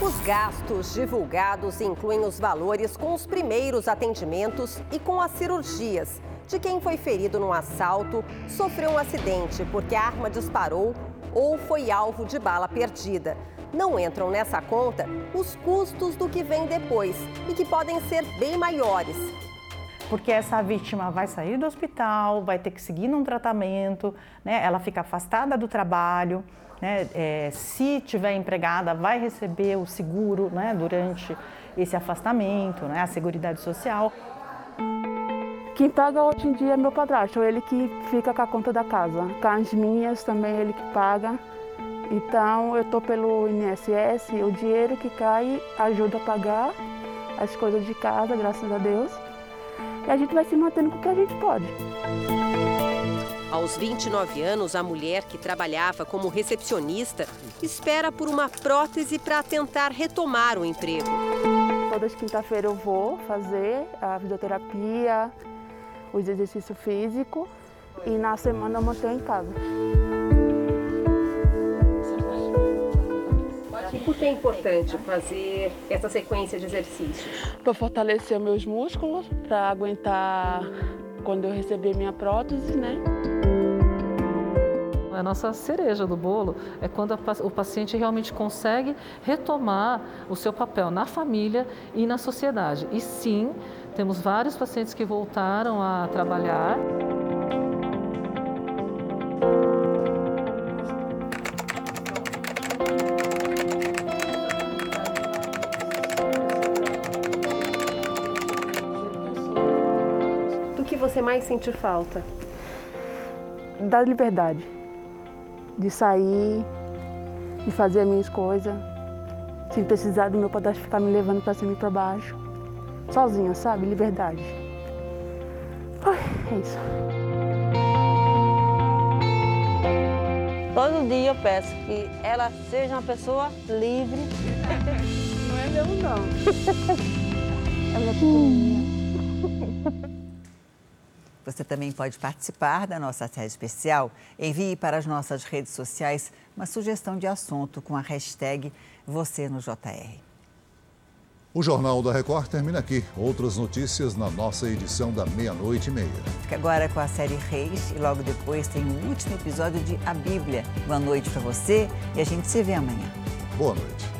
Speaker 36: Os gastos divulgados incluem os valores com os primeiros atendimentos e com as cirurgias de quem foi ferido num assalto, sofreu um acidente porque a arma disparou ou foi alvo de bala perdida. Não entram nessa conta os custos do que vem depois e que podem ser bem maiores.
Speaker 53: Porque essa vítima vai sair do hospital, vai ter que seguir num tratamento, né? ela fica afastada do trabalho, né? É, se tiver empregada, vai receber o seguro né? durante esse afastamento, né? a Seguridade Social.
Speaker 51: Quem paga hoje em dia é meu padrasto, ele que fica com a conta da casa. Com as minhas também ele que paga. Então eu estou pelo INSS, o dinheiro que cai ajuda a pagar as coisas de casa, graças a Deus. E a gente vai se mantendo com o que a gente pode.
Speaker 36: Aos 29 anos, a mulher que trabalhava como recepcionista espera por uma prótese para tentar retomar o emprego.
Speaker 51: Todas quinta-feira eu vou fazer a fisioterapia, os exercícios físicos e na semana eu mantenho em casa.
Speaker 36: Por que é importante fazer essa sequência de exercícios?
Speaker 51: Para fortalecer meus músculos, para aguentar quando eu receber minha prótese, né?
Speaker 54: A nossa cereja do bolo é quando a, o paciente realmente consegue retomar o seu papel na família e na sociedade. E sim, temos vários pacientes que voltaram a trabalhar.
Speaker 36: Você mais sente falta?
Speaker 51: Da liberdade. De sair, de fazer as minhas coisas, sem precisar do meu padrasto ficar me levando para cima e para baixo. Sozinha, sabe? Liberdade. Ai, é isso.
Speaker 52: Todo dia eu peço que ela seja uma pessoa livre.
Speaker 51: Não é meu, não.
Speaker 52: É minha pequenininha.
Speaker 3: Você também pode participar da nossa série especial. Envie para as nossas redes sociais uma sugestão de assunto com a hashtag Você no JR.
Speaker 2: O Jornal da Record termina aqui. Outras notícias na nossa edição da meia-noite e meia.
Speaker 3: Fica agora com a série Reis e logo depois tem o último episódio de A Bíblia. Boa noite para você e a gente se vê amanhã.
Speaker 2: Boa noite.